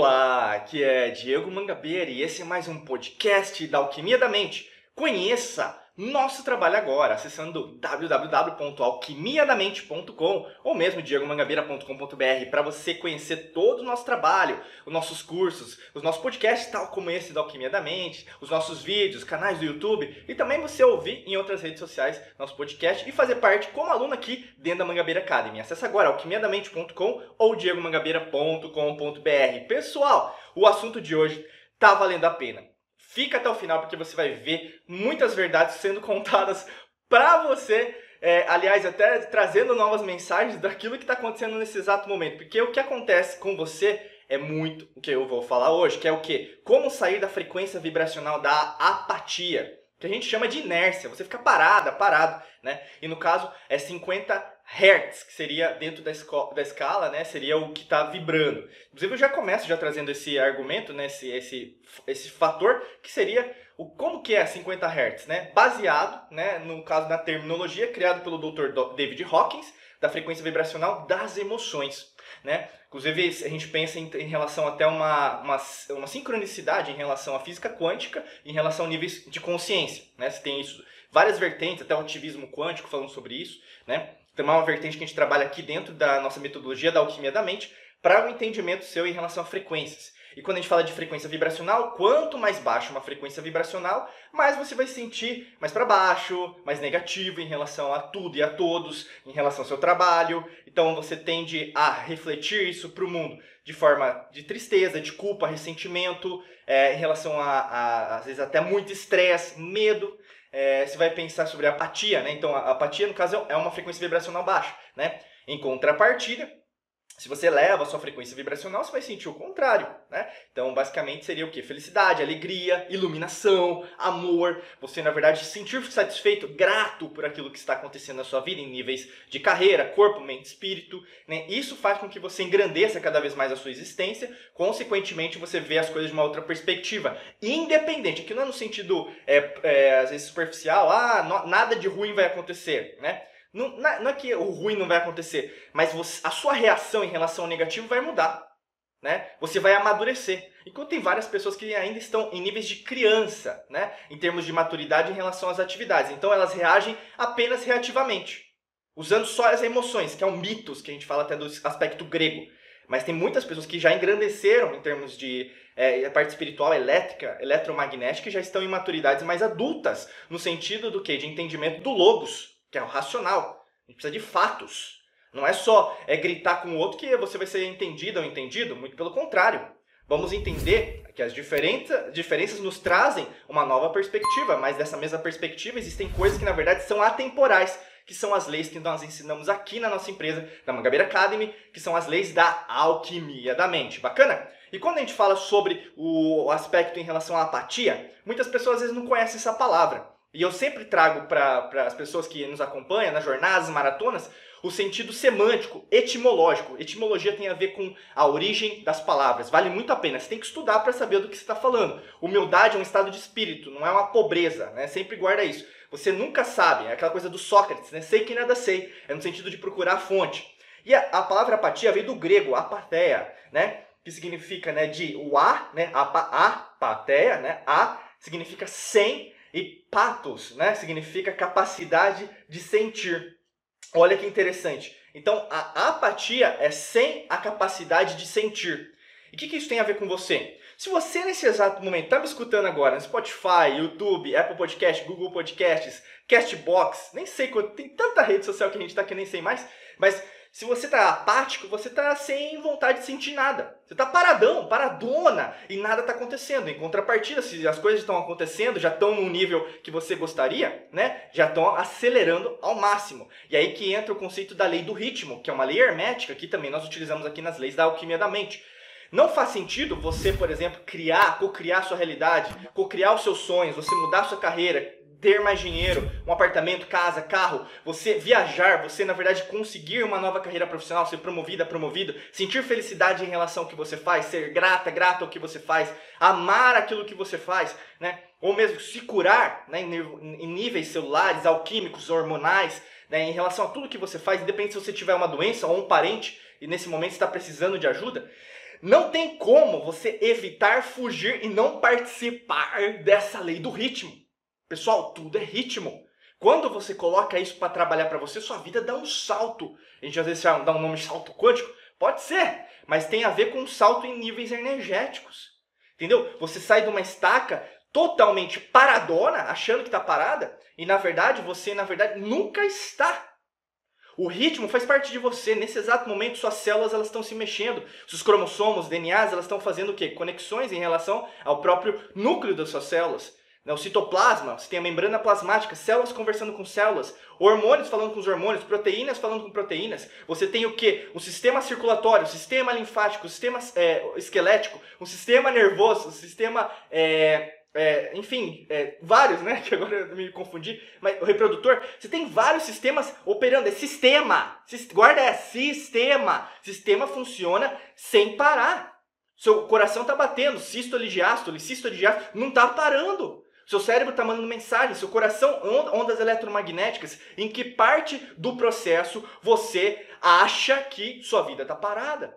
Olá, aqui é Diego Mangabeira e esse é mais um podcast da Alquimia da Mente. Conheça nosso trabalho agora, acessando www.alquimiadamente.com ou mesmo diegomangabeira.com.br para você conhecer todo o nosso trabalho, os nossos cursos, os nossos podcasts, tal como esse da Alquimia da Mente, os nossos vídeos, canais do YouTube e também você ouvir em outras redes sociais nosso podcast e fazer parte como aluno aqui dentro da Mangabeira Academy. Acesse agora alquimiadamente.com ou diegomangabeira.com.br. Pessoal, o assunto de hoje tá valendo a pena. Fica até o final porque você vai ver muitas verdades sendo contadas para você. É, aliás, até trazendo novas mensagens daquilo que está acontecendo nesse exato momento. Porque o que acontece com você é muito o que eu vou falar hoje, que é o que? Como sair da frequência vibracional da apatia, que a gente chama de inércia. Você fica parada, parado, né? E no caso é 50 Hertz, que seria dentro da, da escala, né, seria o que está vibrando. Inclusive eu já começo já trazendo esse argumento, né, esse, esse, esse fator, que seria o como que é 50 Hz, né, baseado, né, no caso da terminologia criado pelo Dr. David Hawkins, da frequência vibracional das emoções. Né? Inclusive, a gente pensa em, em relação até uma, uma, uma, sincronicidade em relação à física quântica, em relação a níveis de consciência. Né? Você tem isso, várias vertentes, até o ativismo quântico falando sobre isso. Né? Também é uma vertente que a gente trabalha aqui dentro da nossa metodologia da alquimia da mente, para o um entendimento seu em relação a frequências. E quando a gente fala de frequência vibracional, quanto mais baixa uma frequência vibracional, mais você vai sentir mais para baixo, mais negativo em relação a tudo e a todos, em relação ao seu trabalho. Então você tende a refletir isso para o mundo de forma de tristeza, de culpa, ressentimento, é, em relação a, a, às vezes, até muito estresse, medo é, você vai pensar sobre apatia, né? Então, a apatia, no caso, é uma frequência vibracional baixa, né? Em contrapartida, se você eleva a sua frequência vibracional, você vai sentir o contrário, né? Então, basicamente seria o que? Felicidade, alegria, iluminação, amor. Você, na verdade, se sentir satisfeito, grato por aquilo que está acontecendo na sua vida em níveis de carreira, corpo, mente, espírito. Né? Isso faz com que você engrandeça cada vez mais a sua existência. Consequentemente, você vê as coisas de uma outra perspectiva. Independente, aqui não é no sentido, é, é, às vezes, superficial, ah, nada de ruim vai acontecer, né? Não, não é que o ruim não vai acontecer, mas você, a sua reação em relação ao negativo vai mudar. Né? Você vai amadurecer. Enquanto tem várias pessoas que ainda estão em níveis de criança, né? em termos de maturidade em relação às atividades. Então elas reagem apenas reativamente, usando só as emoções, que é um mitos que a gente fala até do aspecto grego. Mas tem muitas pessoas que já engrandeceram em termos de é, parte espiritual, elétrica, eletromagnética, e já estão em maturidades mais adultas, no sentido do que? De entendimento do logos, que é o racional. A gente precisa de fatos. Não é só é gritar com o outro que você vai ser entendido ou entendido, muito pelo contrário. Vamos entender que as diferença, diferenças nos trazem uma nova perspectiva, mas dessa mesma perspectiva existem coisas que na verdade são atemporais, que são as leis que nós ensinamos aqui na nossa empresa, da Mangabeira Academy, que são as leis da alquimia da mente. Bacana? E quando a gente fala sobre o aspecto em relação à apatia, muitas pessoas às vezes não conhecem essa palavra. E eu sempre trago para as pessoas que nos acompanham nas jornadas, maratonas, o sentido semântico, etimológico. Etimologia tem a ver com a origem das palavras. Vale muito a pena. Você tem que estudar para saber do que você está falando. Humildade é um estado de espírito, não é uma pobreza. Né? Sempre guarda isso. Você nunca sabe. É aquela coisa do Sócrates, né? Sei que nada sei. É no sentido de procurar a fonte. E a, a palavra apatia veio do grego, apatheia, né? Que significa né, de o a, né? Apatheia, né? A significa sem e patos, né, significa capacidade de sentir. Olha que interessante. Então, a apatia é sem a capacidade de sentir. E o que, que isso tem a ver com você? Se você, nesse exato momento, está me escutando agora no Spotify, YouTube, Apple Podcast, Google Podcasts, Castbox, nem sei tem tanta rede social que a gente está que nem sei mais, mas se você está apático, você está sem vontade de sentir nada. Você está paradão, paradona e nada está acontecendo. Em contrapartida, se as coisas estão acontecendo, já estão no nível que você gostaria, né? Já estão acelerando ao máximo. E aí que entra o conceito da lei do ritmo, que é uma lei hermética que também nós utilizamos aqui nas leis da alquimia da mente. Não faz sentido você, por exemplo, criar, co-criar sua realidade, co-criar os seus sonhos, você mudar sua carreira, ter mais dinheiro, um apartamento, casa, carro, você viajar, você na verdade conseguir uma nova carreira profissional, ser promovida, promovido, sentir felicidade em relação ao que você faz, ser grata, grato ao que você faz, amar aquilo que você faz, né? Ou mesmo se curar, né, em níveis celulares, alquímicos, hormonais, né, em relação a tudo que você faz, independente se você tiver uma doença ou um parente e nesse momento está precisando de ajuda, não tem como você evitar, fugir e não participar dessa lei do ritmo. Pessoal, tudo é ritmo. Quando você coloca isso para trabalhar para você, sua vida dá um salto. A gente às vezes dá um nome de salto quântico. Pode ser, mas tem a ver com um salto em níveis energéticos. Entendeu? Você sai de uma estaca totalmente paradona, achando que está parada, e na verdade você na verdade nunca está. O ritmo faz parte de você. Nesse exato momento, suas células elas estão se mexendo. Seus cromossomos, DNAs, elas estão fazendo o quê? Conexões em relação ao próprio núcleo das suas células. Né, o citoplasma, você tem a membrana plasmática, células conversando com células, hormônios falando com os hormônios, proteínas falando com proteínas. Você tem o que? O sistema circulatório, o sistema linfático, o sistema é, esquelético, o sistema nervoso, o sistema é, é, enfim, é, vários, né? Que agora eu me confundi, mas o reprodutor, você tem vários sistemas operando, é sistema, guarda é sistema, sistema funciona sem parar. Seu coração está batendo, sístole, diástole, sístole, diástole, não está parando. Seu cérebro está mandando mensagem, seu coração, ondas eletromagnéticas, em que parte do processo você acha que sua vida está parada.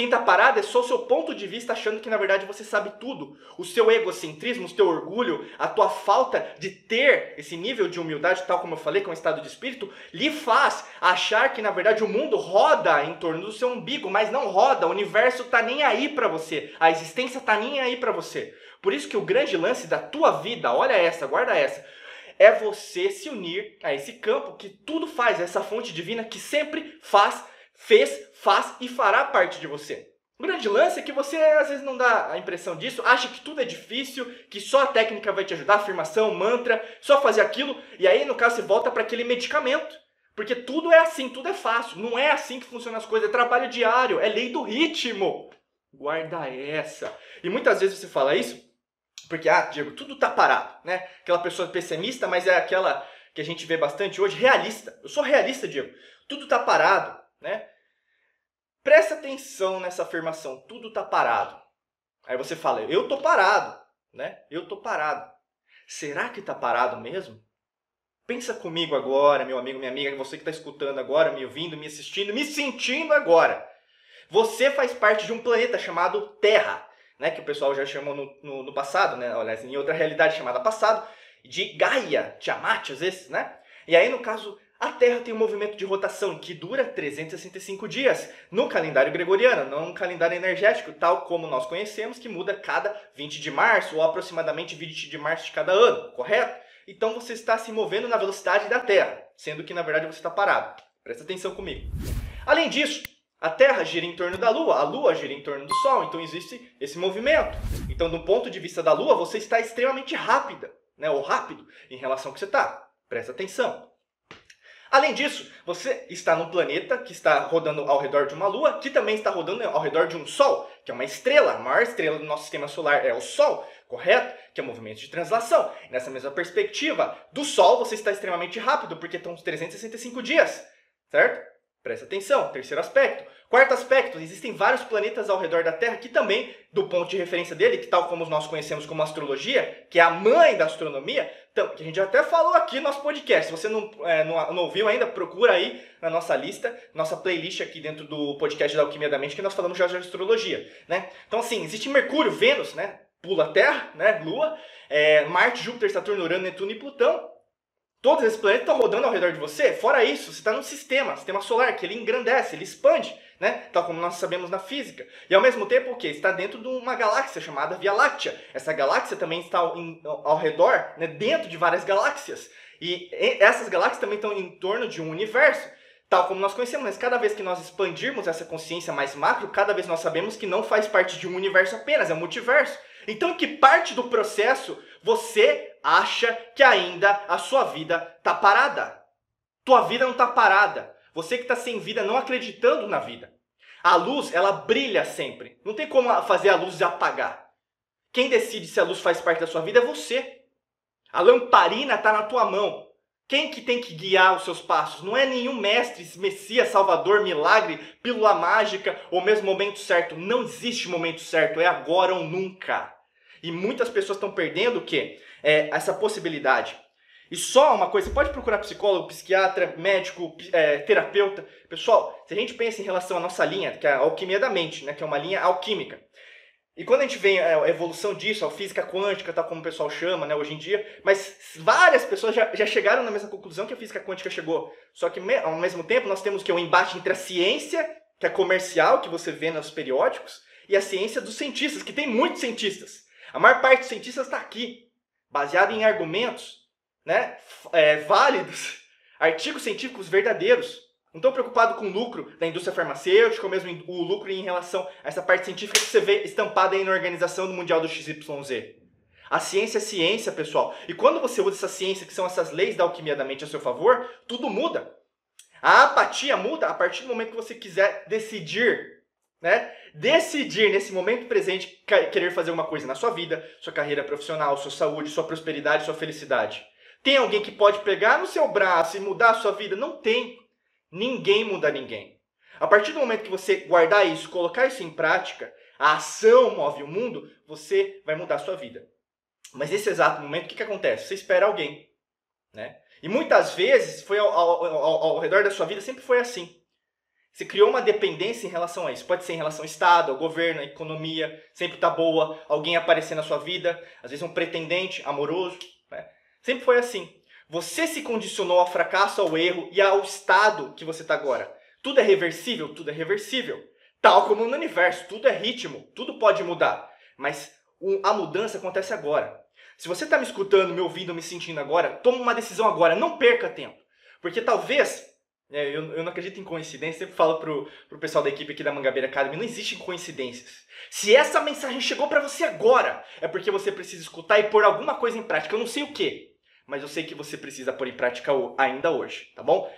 Quem está parado é só o seu ponto de vista achando que na verdade você sabe tudo. O seu egocentrismo, o seu orgulho, a tua falta de ter esse nível de humildade, tal como eu falei, com é um estado de espírito, lhe faz achar que na verdade o mundo roda em torno do seu umbigo, mas não roda, o universo tá nem aí para você, a existência tá nem aí para você. Por isso que o grande lance da tua vida, olha essa, guarda essa, é você se unir a esse campo que tudo faz, essa fonte divina que sempre faz fez, faz e fará parte de você. O grande lance é que você às vezes não dá a impressão disso, acha que tudo é difícil, que só a técnica vai te ajudar, afirmação, mantra, só fazer aquilo, e aí no caso você volta para aquele medicamento. Porque tudo é assim, tudo é fácil. Não é assim que funcionam as coisas, é trabalho diário, é lei do ritmo. Guarda essa. E muitas vezes você fala isso porque, ah, Diego, tudo tá parado, né? Aquela pessoa pessimista, mas é aquela que a gente vê bastante hoje, realista. Eu sou realista, Diego. Tudo tá parado, né? Presta atenção nessa afirmação, tudo está parado. Aí você fala, eu tô parado, né? Eu tô parado. Será que está parado mesmo? Pensa comigo agora, meu amigo, minha amiga, você que está escutando agora, me ouvindo, me assistindo, me sentindo agora. Você faz parte de um planeta chamado Terra, né? Que o pessoal já chamou no, no, no passado, né? Aliás, em outra realidade chamada passado, de Gaia, Tiamat, às vezes, né? E aí, no caso, a Terra tem um movimento de rotação que dura 365 dias no calendário gregoriano, não no calendário energético, tal como nós conhecemos, que muda cada 20 de março ou aproximadamente 20 de março de cada ano, correto? Então você está se movendo na velocidade da Terra, sendo que na verdade você está parado. Presta atenção comigo. Além disso, a Terra gira em torno da Lua, a Lua gira em torno do Sol, então existe esse movimento. Então, do ponto de vista da Lua, você está extremamente rápida, né, ou rápido em relação ao que você está. Presta atenção. Além disso, você está num planeta que está rodando ao redor de uma lua, que também está rodando ao redor de um sol, que é uma estrela. A maior estrela do nosso sistema solar é o Sol, correto? Que é o movimento de translação. Nessa mesma perspectiva, do Sol você está extremamente rápido, porque estão 365 dias, certo? Presta atenção. Terceiro aspecto. Quarto aspecto, existem vários planetas ao redor da Terra que também, do ponto de referência dele, que tal como nós conhecemos como astrologia, que é a mãe da astronomia, que a gente até falou aqui no nosso podcast. Se você não, é, não, não, ouviu ainda, procura aí na nossa lista, nossa playlist aqui dentro do podcast da Alquimia da Mente, que nós falamos já de astrologia, né? Então, assim, existe Mercúrio, Vênus, né? Pula Terra, né? Lua, é, Marte, Júpiter, Saturno, Urano, Netuno e Plutão. Todos esses planetas estão rodando ao redor de você. Fora isso, você está num sistema, sistema solar, que ele engrandece, ele expande né? Tal como nós sabemos na física. E ao mesmo tempo, que? Está dentro de uma galáxia chamada Via Láctea. Essa galáxia também está ao, em, ao redor, né? dentro de várias galáxias. E essas galáxias também estão em torno de um universo tal como nós conhecemos, mas cada vez que nós expandirmos essa consciência mais macro, cada vez nós sabemos que não faz parte de um universo apenas, é um multiverso. Então, que parte do processo você acha que ainda a sua vida está parada? Tua vida não está parada. Você que está sem vida, não acreditando na vida. A luz, ela brilha sempre. Não tem como fazer a luz apagar. Quem decide se a luz faz parte da sua vida é você. A lamparina está na tua mão. Quem que tem que guiar os seus passos? Não é nenhum mestre, messias, salvador, milagre, pílula mágica ou mesmo momento certo. Não existe momento certo, é agora ou nunca. E muitas pessoas estão perdendo o quê? É essa possibilidade. E só uma coisa, você pode procurar psicólogo, psiquiatra, médico, é, terapeuta. Pessoal, se a gente pensa em relação à nossa linha, que é a alquimia da mente, né, que é uma linha alquímica. E quando a gente vê a evolução disso, a física quântica, tal como o pessoal chama né, hoje em dia, mas várias pessoas já, já chegaram na mesma conclusão que a física quântica chegou. Só que ao mesmo tempo nós temos que um embate entre a ciência, que é comercial, que você vê nos periódicos, e a ciência dos cientistas, que tem muitos cientistas. A maior parte dos cientistas está aqui, baseado em argumentos né, é, válidos, artigos científicos verdadeiros. Não estou preocupado com o lucro da indústria farmacêutica, ou mesmo o lucro em relação a essa parte científica que você vê estampada aí na organização do Mundial do XYZ. A ciência é ciência, pessoal. E quando você usa essa ciência, que são essas leis da alquimia da mente a seu favor, tudo muda. A apatia muda a partir do momento que você quiser decidir, né? Decidir nesse momento presente querer fazer uma coisa na sua vida, sua carreira profissional, sua saúde, sua prosperidade, sua felicidade. Tem alguém que pode pegar no seu braço e mudar a sua vida? Não tem. Ninguém muda ninguém. A partir do momento que você guardar isso, colocar isso em prática, a ação move o mundo, você vai mudar a sua vida. Mas nesse exato momento, o que, que acontece? Você espera alguém. Né? E muitas vezes, foi ao, ao, ao, ao redor da sua vida, sempre foi assim. Você criou uma dependência em relação a isso. Pode ser em relação ao Estado, ao governo, à economia, sempre tá boa, alguém aparecer na sua vida, às vezes um pretendente amoroso. Sempre foi assim. Você se condicionou ao fracasso, ao erro e ao estado que você está agora. Tudo é reversível? Tudo é reversível. Tal como no universo, tudo é ritmo, tudo pode mudar. Mas a mudança acontece agora. Se você está me escutando, me ouvindo, me sentindo agora, toma uma decisão agora, não perca tempo. Porque talvez, é, eu, eu, não acredito em coincidência, sempre falo pro, pro pessoal da equipe aqui da Mangabeira Academy, não existem coincidências. Se essa mensagem chegou para você agora, é porque você precisa escutar e pôr alguma coisa em prática. Eu não sei o que, mas eu sei que você precisa pôr em prática ainda hoje, tá bom?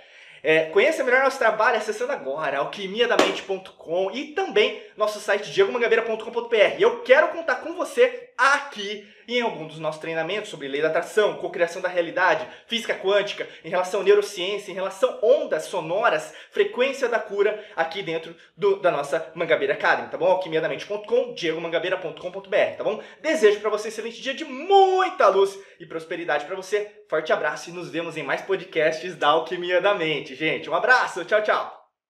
É, conheça melhor nosso trabalho acessando agora alquimiadamente.com e também nosso site diegomangabeira.com.br. Eu quero contar com você aqui em algum dos nossos treinamentos sobre lei da atração, cocriação da realidade, física quântica, em relação à neurociência, em relação a ondas sonoras, frequência da cura, aqui dentro do, da nossa Mangabeira Academy, tá bom? alquimiadamente.com, diegomangabeira.com.br, tá bom? Desejo para você um excelente dia de muita luz e prosperidade para você. Forte abraço e nos vemos em mais podcasts da Alquimia da Mente, gente. Um abraço, tchau, tchau!